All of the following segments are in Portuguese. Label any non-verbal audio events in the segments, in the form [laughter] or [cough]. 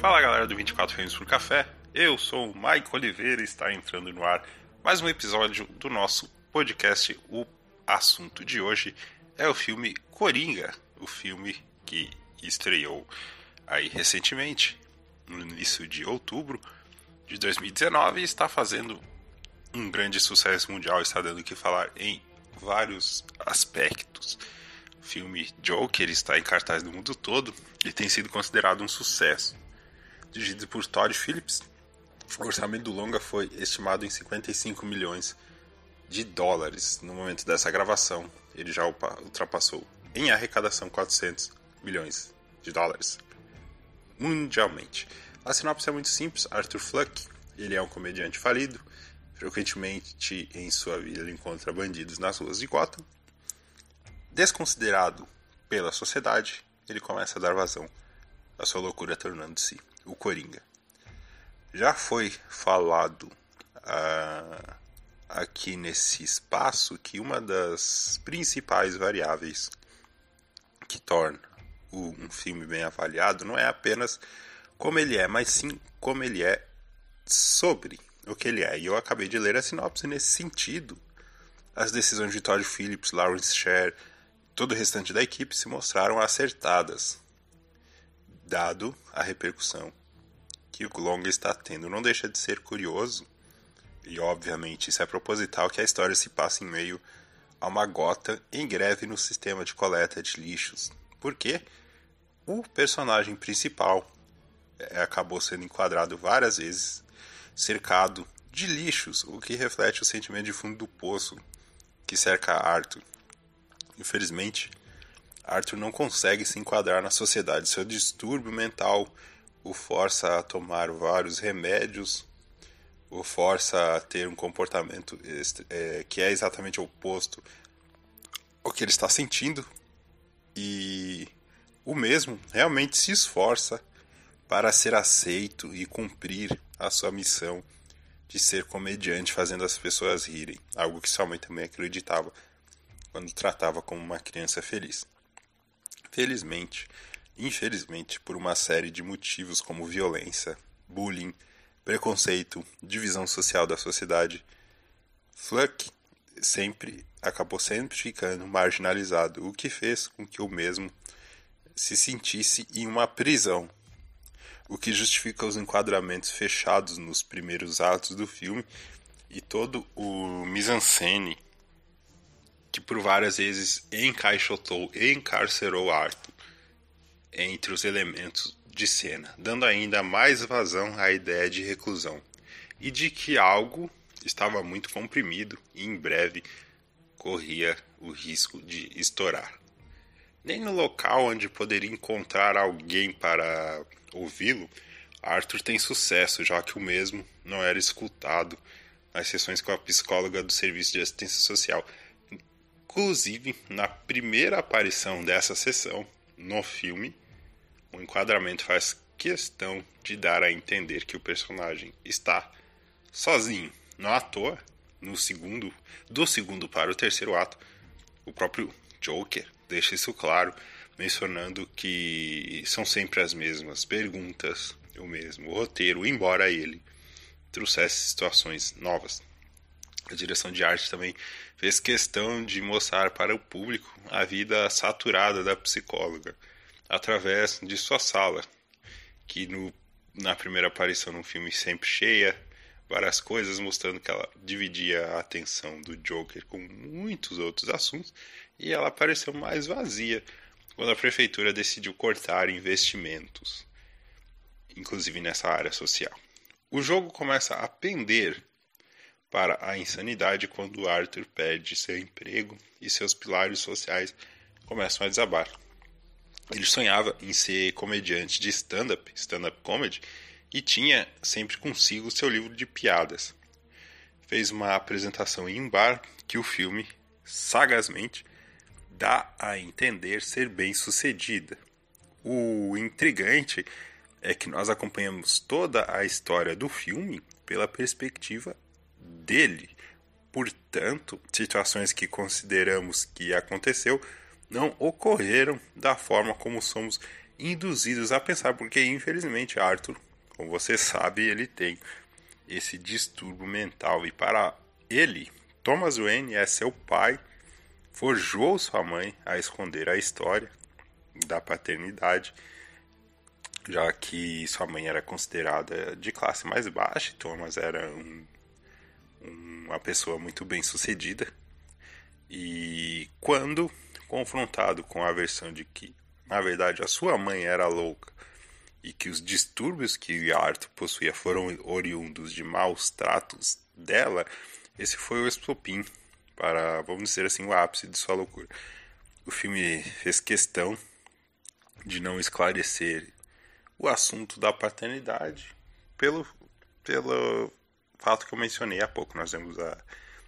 Fala galera do 24 Frames por Café, eu sou o Mike Oliveira e está entrando no ar mais um episódio do nosso podcast. O assunto de hoje é o filme Coringa, o filme que estreou aí recentemente, no início de outubro de 2019 e está fazendo um grande sucesso mundial, está dando o que falar em vários aspectos. O filme Joker está em cartaz no mundo todo e tem sido considerado um sucesso. Dirigido por Todd Phillips, o orçamento do longa foi estimado em 55 milhões de dólares no momento dessa gravação. Ele já ultrapassou em arrecadação 400 milhões de dólares mundialmente. A sinopse é muito simples. Arthur Fluck, ele é um comediante falido. Frequentemente em sua vida ele encontra bandidos nas ruas de Gotham. Desconsiderado pela sociedade, ele começa a dar vazão à sua loucura, tornando-se o Coringa. Já foi falado ah, aqui nesse espaço que uma das principais variáveis que torna um filme bem avaliado não é apenas como ele é, mas sim como ele é sobre o que ele é. E eu acabei de ler a sinopse nesse sentido. As decisões de Todd Phillips, Lawrence Sher, todo o restante da equipe se mostraram acertadas, dado a repercussão que o longa está tendo. Não deixa de ser curioso, e obviamente isso é proposital, que a história se passa em meio a uma gota em greve no sistema de coleta de lixos. Porque o personagem principal, é, acabou sendo enquadrado várias vezes, cercado de lixos, o que reflete o sentimento de fundo do poço que cerca Arthur. Infelizmente, Arthur não consegue se enquadrar na sociedade. Seu distúrbio mental o força a tomar vários remédios, o força a ter um comportamento é, que é exatamente oposto ao que ele está sentindo. E o mesmo realmente se esforça para ser aceito e cumprir a sua missão de ser comediante fazendo as pessoas rirem, algo que sua mãe também acreditava quando tratava como uma criança feliz. Felizmente, infelizmente, por uma série de motivos como violência, bullying, preconceito, divisão social da sociedade, Fluck sempre acabou sempre ficando marginalizado, o que fez com que o mesmo se sentisse em uma prisão o que justifica os enquadramentos fechados nos primeiros atos do filme e todo o mise-en-scène que por várias vezes encaixotou e encarcerou Arthur entre os elementos de cena, dando ainda mais vazão à ideia de reclusão e de que algo estava muito comprimido e em breve corria o risco de estourar. Nem no local onde poderia encontrar alguém para ouvi-lo, Arthur tem sucesso, já que o mesmo não era escutado nas sessões com a psicóloga do Serviço de Assistência Social. Inclusive, na primeira aparição dessa sessão no filme, o enquadramento faz questão de dar a entender que o personagem está sozinho. Não à toa, no segundo, do segundo para o terceiro ato, o próprio Joker deixa isso claro mencionando que são sempre as mesmas perguntas, o mesmo roteiro, embora ele trouxesse situações novas. A direção de arte também fez questão de mostrar para o público a vida saturada da psicóloga através de sua sala, que no, na primeira aparição no filme sempre cheia, várias coisas mostrando que ela dividia a atenção do Joker com muitos outros assuntos e ela apareceu mais vazia quando a prefeitura decidiu cortar investimentos, inclusive nessa área social. O jogo começa a pender para a insanidade quando Arthur perde seu emprego e seus pilares sociais começam a desabar. Ele sonhava em ser comediante de stand-up, stand-up comedy, e tinha sempre consigo seu livro de piadas. Fez uma apresentação em um bar que o filme, sagazmente, dá a entender ser bem sucedida. O intrigante é que nós acompanhamos toda a história do filme pela perspectiva dele. Portanto, situações que consideramos que aconteceu não ocorreram da forma como somos induzidos a pensar, porque infelizmente Arthur, como você sabe, ele tem esse distúrbio mental e para ele, Thomas Wayne é seu pai, forjou sua mãe a esconder a história da paternidade, já que sua mãe era considerada de classe mais baixa, Thomas era um, uma pessoa muito bem sucedida. E quando confrontado com a versão de que, na verdade, a sua mãe era louca e que os distúrbios que Arthur possuía foram oriundos de maus tratos dela, esse foi o estopim para, vamos dizer assim, o ápice de sua loucura. O filme fez questão de não esclarecer o assunto da paternidade pelo, pelo fato que eu mencionei há pouco. Nós vemos a,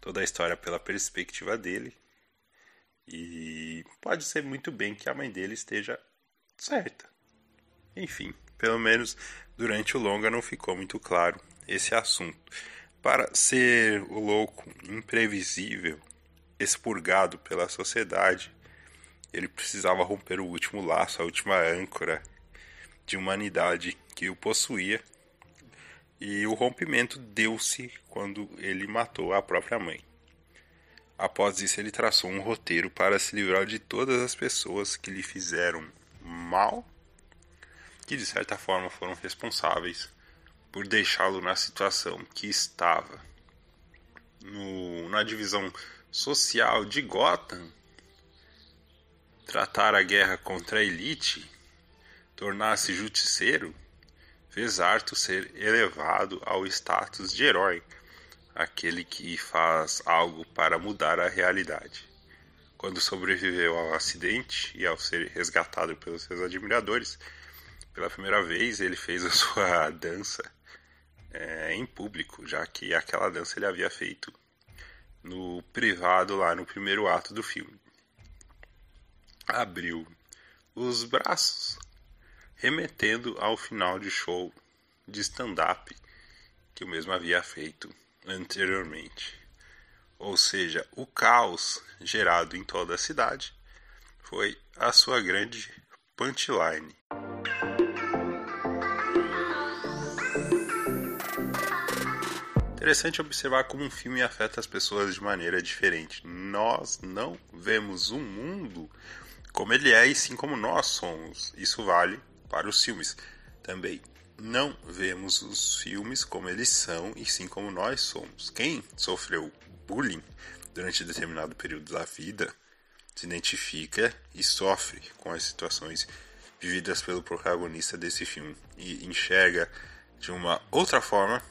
toda a história pela perspectiva dele e pode ser muito bem que a mãe dele esteja certa. Enfim, pelo menos durante o longa não ficou muito claro esse assunto. Para ser o louco imprevisível, expurgado pela sociedade, ele precisava romper o último laço, a última âncora de humanidade que o possuía. E o rompimento deu-se quando ele matou a própria mãe. Após isso, ele traçou um roteiro para se livrar de todas as pessoas que lhe fizeram mal, que de certa forma foram responsáveis por deixá-lo na situação que estava. No, na divisão social de Gotham, tratar a guerra contra a elite, tornar-se justiceiro, fez Arthur ser elevado ao status de herói aquele que faz algo para mudar a realidade. Quando sobreviveu ao acidente e ao ser resgatado pelos seus admiradores, pela primeira vez ele fez a [laughs] sua dança é, em público, já que aquela dança ele havia feito no privado lá no primeiro ato do filme. Abriu os braços, remetendo ao final de show de stand-up que o mesmo havia feito anteriormente. Ou seja, o caos gerado em toda a cidade foi a sua grande punchline. Interessante observar como um filme afeta as pessoas de maneira diferente. Nós não vemos o mundo como ele é e sim como nós somos. Isso vale para os filmes também não vemos os filmes como eles são e sim como nós somos. Quem sofreu bullying durante determinado período da vida se identifica e sofre com as situações vividas pelo protagonista desse filme e enxerga de uma outra forma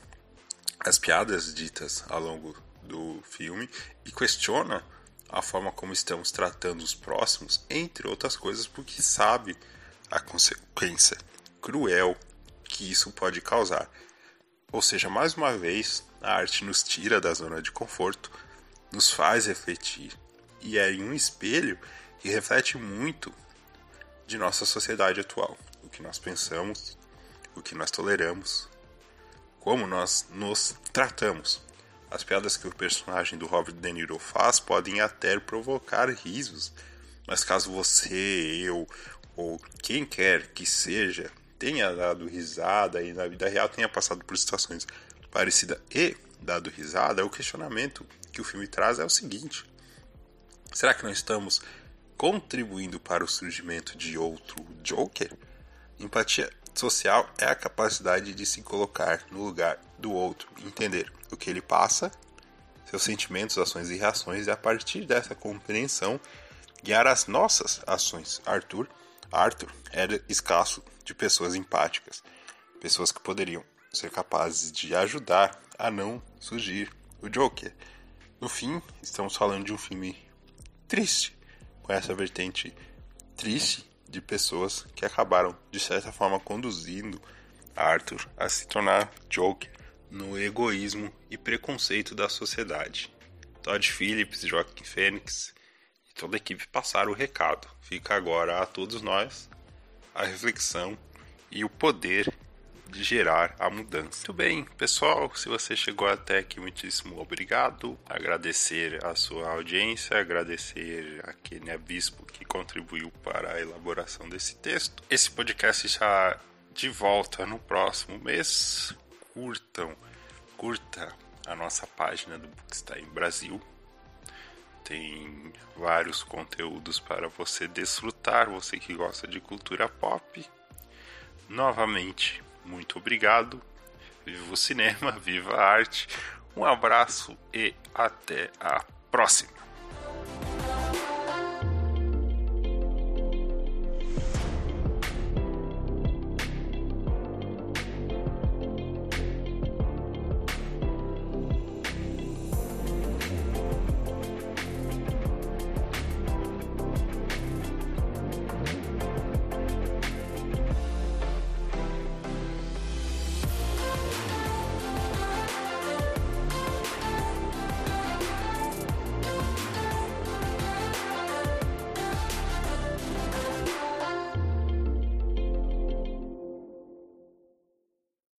as piadas ditas ao longo do filme e questiona a forma como estamos tratando os próximos, entre outras coisas, porque sabe a consequência cruel que isso pode causar. Ou seja, mais uma vez, a arte nos tira da zona de conforto, nos faz refletir e é um espelho que reflete muito de nossa sociedade atual, o que nós pensamos, o que nós toleramos, como nós nos tratamos. As piadas que o personagem do Robert De Niro faz podem até provocar risos, mas caso você, eu ou quem quer que seja tenha dado risada e na vida real tenha passado por situações parecidas e dado risada, o questionamento que o filme traz é o seguinte: será que nós estamos contribuindo para o surgimento de outro Joker? Empatia social é a capacidade de se colocar no lugar do outro, entender o que ele passa, seus sentimentos, ações e reações, e a partir dessa compreensão guiar as nossas ações. Arthur, Arthur era escasso de pessoas empáticas, pessoas que poderiam ser capazes de ajudar a não surgir o Joker. No fim, estamos falando de um filme triste, com essa vertente triste de pessoas que acabaram, de certa forma, conduzindo Arthur a se tornar Joker no egoísmo e preconceito da sociedade. Todd Phillips, Joaquim Fênix e toda a equipe passaram o recado. Fica agora a todos nós a reflexão e o poder de gerar a mudança. Muito bem, pessoal, se você chegou até aqui, muitíssimo obrigado. Agradecer a sua audiência, agradecer a Kenia Bispo que contribuiu para a elaboração desse texto. Esse podcast está de volta no próximo mês. Curtam, curta a nossa página do Bookstime Brasil. Tem vários conteúdos para você desfrutar, você que gosta de cultura pop. Novamente, muito obrigado. Viva o cinema, [laughs] viva a arte. Um abraço e até a próxima.